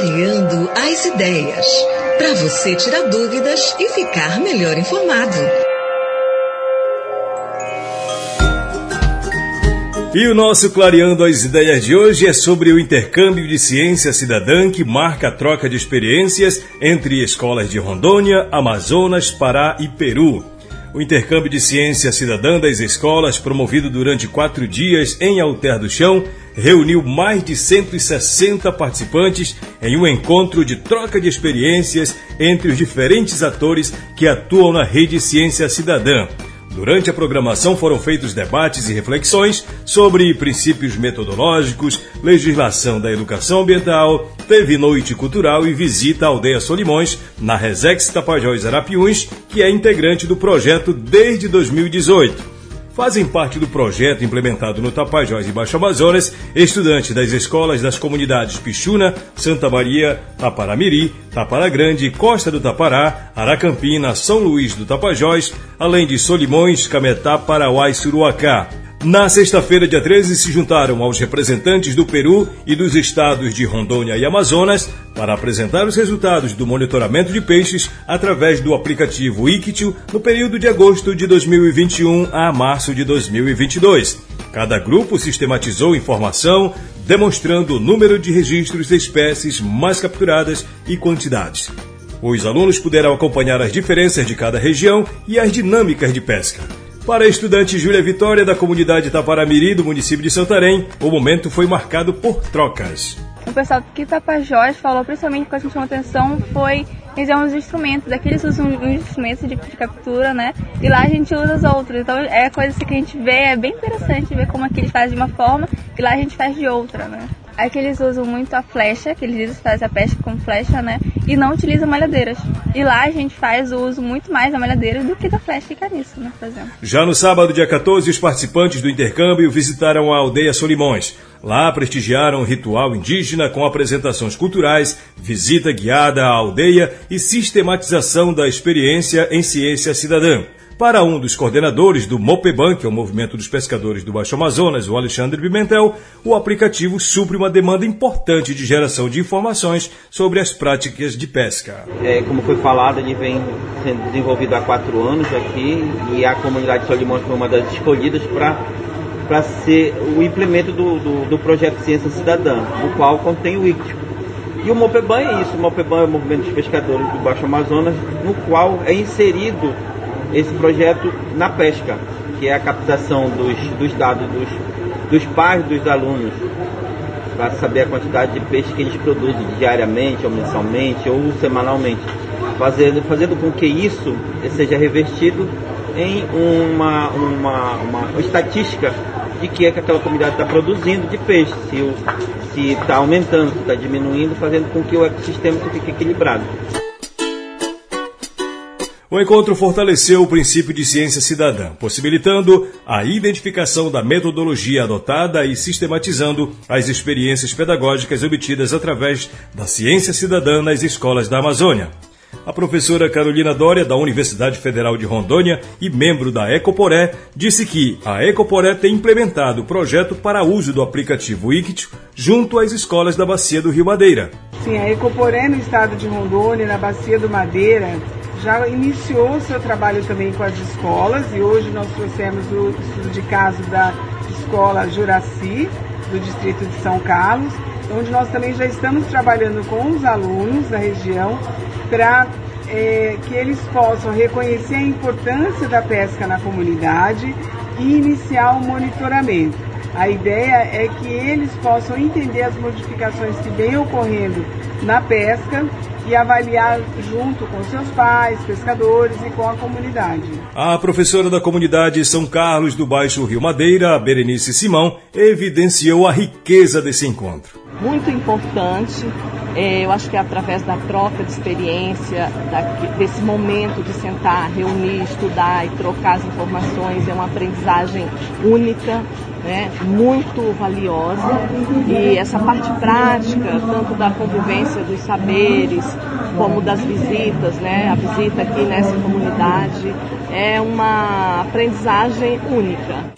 Clareando as ideias. Para você tirar dúvidas e ficar melhor informado. E o nosso Clareando as Ideias de hoje é sobre o intercâmbio de ciência cidadã que marca a troca de experiências entre escolas de Rondônia, Amazonas, Pará e Peru. O intercâmbio de ciência cidadã das escolas, promovido durante quatro dias em Alter do Chão, reuniu mais de 160 participantes em um encontro de troca de experiências entre os diferentes atores que atuam na rede Ciência Cidadã. Durante a programação foram feitos debates e reflexões sobre princípios metodológicos, legislação da educação ambiental, teve noite cultural e visita à aldeia Solimões, na Resex Tapajós Arapiuns, que é integrante do projeto desde 2018 fazem parte do projeto implementado no Tapajós e Baixo Amazonas estudantes das escolas das comunidades Pichuna, Santa Maria, Taparamiri, Tapara Grande, Costa do Tapará, Aracampina, São Luís do Tapajós, além de Solimões, Cametá, Parauá e Suruacá. Na sexta-feira, dia 13, se juntaram aos representantes do Peru e dos estados de Rondônia e Amazonas para apresentar os resultados do monitoramento de peixes através do aplicativo Iquitil no período de agosto de 2021 a março de 2022. Cada grupo sistematizou informação, demonstrando o número de registros de espécies mais capturadas e quantidades. Os alunos puderam acompanhar as diferenças de cada região e as dinâmicas de pesca. Para a estudante Júlia Vitória, da comunidade Taparamiri, do município de Santarém, o momento foi marcado por trocas. O pessoal que Tapajós falou, principalmente que a gente chamou atenção, foi usam os instrumentos, aqui eles usam uns instrumentos de, de, captura, né? E lá a gente usa os outros. Então é coisa que a gente vê, é bem interessante ver como aqui eles fazem de uma forma e lá a gente faz de outra, né? Aqui eles usam muito a flecha, que eles fazem a pesca com flecha, né? E não utilizam malhadeiras. E lá a gente faz o uso muito mais da malhadeira do que da flecha e caniço, né? Por exemplo. Já no sábado, dia 14, os participantes do intercâmbio visitaram a aldeia Solimões. Lá prestigiaram o ritual indígena com apresentações culturais, visita guiada à aldeia e sistematização da experiência em ciência cidadã. Para um dos coordenadores do MOPEBAN, que é o Movimento dos Pescadores do Baixo Amazonas, o Alexandre Pimentel, o aplicativo supre uma demanda importante de geração de informações sobre as práticas de pesca. É, como foi falado, ele vem sendo desenvolvido há quatro anos aqui e a comunidade de Solimões foi uma das escolhidas para para ser o implemento do, do, do, projeto Ciência Cidadã, no qual contém o ICTIO. E o MOPEBAN é isso, o MOPEBAN é o Movimento dos Pescadores do Baixo Amazonas, no qual é inserido esse projeto na pesca, que é a captação dos, dos dados dos, dos pais dos alunos, para saber a quantidade de peixe que eles produzem diariamente, ou mensalmente, ou semanalmente, fazendo, fazendo com que isso seja revestido em uma, uma, uma estatística de que é que aquela comunidade está produzindo de peixe, se está aumentando, se está diminuindo, fazendo com que o ecossistema fique equilibrado. O encontro fortaleceu o princípio de ciência cidadã, possibilitando a identificação da metodologia adotada e sistematizando as experiências pedagógicas obtidas através da ciência cidadã nas escolas da Amazônia. A professora Carolina Dória, da Universidade Federal de Rondônia e membro da Ecoporé, disse que a Ecoporé tem implementado o projeto para uso do aplicativo Ictio junto às escolas da Bacia do Rio Madeira. Sim, a Ecoporé no estado de Rondônia, na Bacia do Madeira, já iniciou seu trabalho também com as escolas e hoje nós trouxemos o estudo de caso da escola Juraci, do distrito de São Carlos, onde nós também já estamos trabalhando com os alunos da região para é, que eles possam reconhecer a importância da pesca na comunidade e iniciar o monitoramento. A ideia é que eles possam entender as modificações que vêm ocorrendo na pesca e avaliar junto com seus pais, pescadores e com a comunidade. A professora da comunidade São Carlos do Baixo Rio Madeira, Berenice Simão, evidenciou a riqueza desse encontro. Muito importante, é, eu acho que é através da troca de experiência, desse momento de sentar, reunir, estudar e trocar as informações, é uma aprendizagem única, né, muito valiosa. E essa parte prática, tanto da convivência dos saberes, como das visitas, né? A visita aqui nessa comunidade é uma aprendizagem única.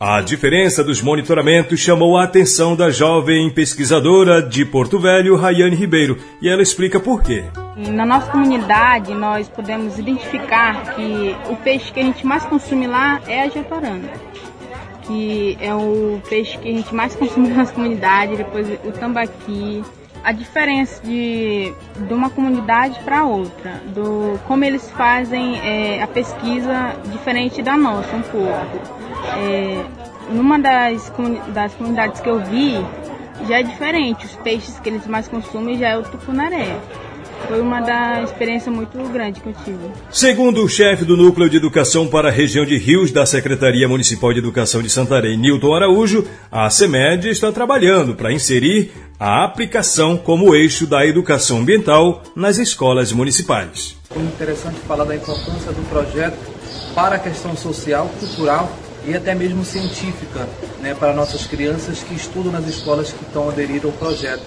A diferença dos monitoramentos chamou a atenção da jovem pesquisadora de Porto Velho, Rayane Ribeiro, e ela explica por quê. Na nossa comunidade, nós podemos identificar que o peixe que a gente mais consome lá é a jatoranda, que é o peixe que a gente mais consome na nossa comunidade, depois o tambaqui, a diferença de, de uma comunidade para outra, do como eles fazem é, a pesquisa diferente da nossa um pouco. É, numa das, das comunidades que eu vi, já é diferente. Os peixes que eles mais consumem já é o tucunaré. Foi uma da experiência muito grande que eu tive. Segundo o chefe do Núcleo de Educação para a região de Rios da Secretaria Municipal de Educação de Santarém, Nilton Araújo, a CEMED está trabalhando para inserir a aplicação como eixo da educação ambiental nas escolas municipais. Foi interessante falar da importância do projeto para a questão social, cultural e até mesmo científica né, para nossas crianças que estudam nas escolas que estão aderidas ao projeto,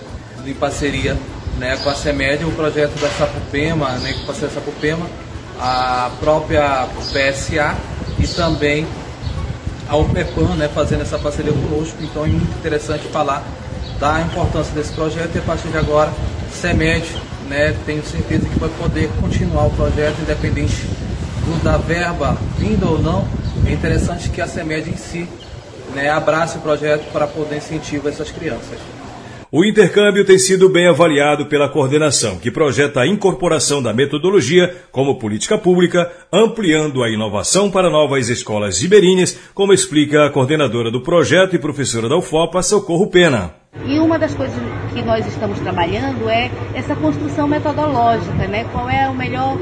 em parceria né, com a CEMED, o projeto da Sapupema, né, com parceria da Sapupema, a própria PSA e também a UPEPAN né, fazendo essa parceria conosco. Então é muito interessante falar da importância desse projeto e a partir de agora, CEMED, né, tenho certeza que vai poder continuar o projeto independente do, da verba vinda ou não, é interessante que a CEMED em si né, abrace o projeto para poder incentivar essas crianças. O intercâmbio tem sido bem avaliado pela coordenação, que projeta a incorporação da metodologia como política pública, ampliando a inovação para novas escolas ribeirinhas, como explica a coordenadora do projeto e professora da UFOPA, Socorro Pena. E uma das coisas que nós estamos trabalhando é essa construção metodológica, né? Qual é o melhor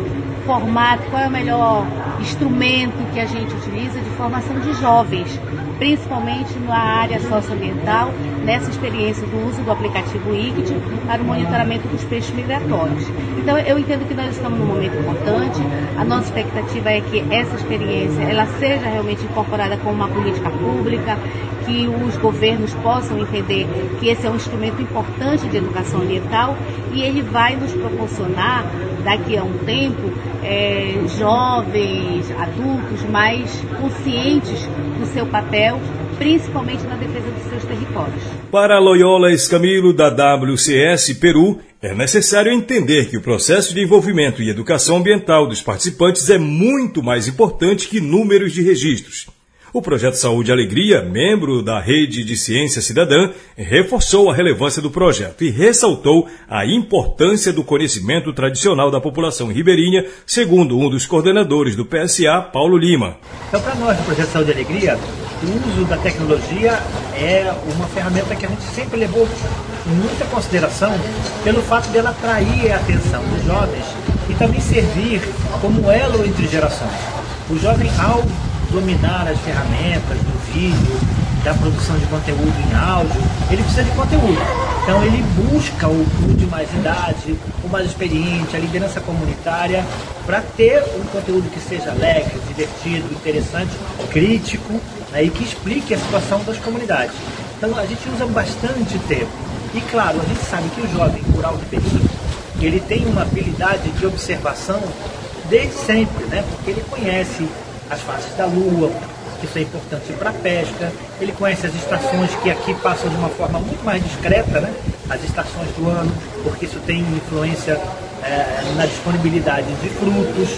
formato, qual é o melhor instrumento que a gente utiliza de formação de jovens, principalmente na área socioambiental, nessa experiência do uso do aplicativo ICT para o monitoramento dos peixes migratórios. Então, eu entendo que nós estamos num momento importante. A nossa expectativa é que essa experiência ela seja realmente incorporada como uma política pública, que os governos possam entender que esse é um instrumento importante de educação ambiental e ele vai nos proporcionar, daqui a um tempo, é, jovens, adultos mais conscientes do seu papel, principalmente na defesa dos seus territórios. Para Loyola Escamilo, da WCS Peru, é necessário entender que o processo de envolvimento e educação ambiental dos participantes é muito mais importante que números de registros. O projeto Saúde e Alegria, membro da Rede de Ciência Cidadã, reforçou a relevância do projeto e ressaltou a importância do conhecimento tradicional da população ribeirinha, segundo um dos coordenadores do PSA, Paulo Lima. Então, para nós do projeto Saúde e Alegria, o uso da tecnologia é uma ferramenta que a gente sempre levou muita consideração pelo fato dela atrair a atenção dos jovens e também servir como elo entre gerações. O jovem, ao dominar as ferramentas do vídeo, da produção de conteúdo em áudio, ele precisa de conteúdo. Então ele busca o, o de mais idade, o mais experiente, a liderança comunitária, para ter um conteúdo que seja alegre, divertido, interessante, crítico né, e que explique a situação das comunidades. Então a gente usa bastante tempo. E claro, a gente sabe que o jovem rural de período, ele tem uma habilidade de observação desde sempre, né? Porque ele conhece as fases da lua, isso é importante para a pesca. Ele conhece as estações que aqui passam de uma forma muito mais discreta, né? as estações do ano, porque isso tem influência é, na disponibilidade de frutos.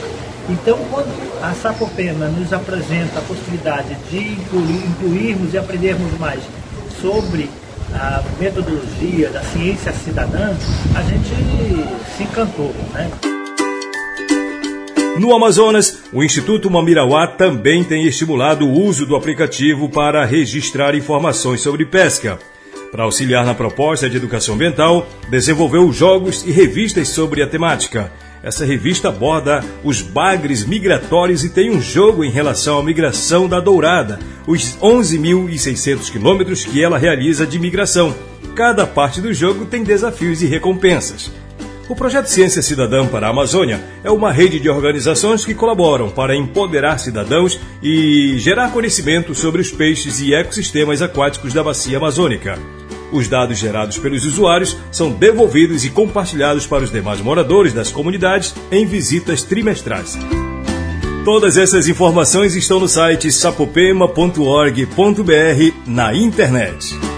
Então, quando a Sapopema nos apresenta a possibilidade de incluir, incluirmos e aprendermos mais sobre a metodologia da ciência cidadã, a gente se encantou. Né? No Amazonas, o Instituto Mamirauá também tem estimulado o uso do aplicativo para registrar informações sobre pesca. Para auxiliar na proposta de educação ambiental, desenvolveu jogos e revistas sobre a temática. Essa revista aborda os bagres migratórios e tem um jogo em relação à migração da dourada, os 11.600 quilômetros que ela realiza de migração. Cada parte do jogo tem desafios e recompensas. O projeto Ciência Cidadã para a Amazônia é uma rede de organizações que colaboram para empoderar cidadãos e gerar conhecimento sobre os peixes e ecossistemas aquáticos da bacia amazônica. Os dados gerados pelos usuários são devolvidos e compartilhados para os demais moradores das comunidades em visitas trimestrais. Todas essas informações estão no site sapopema.org.br na internet.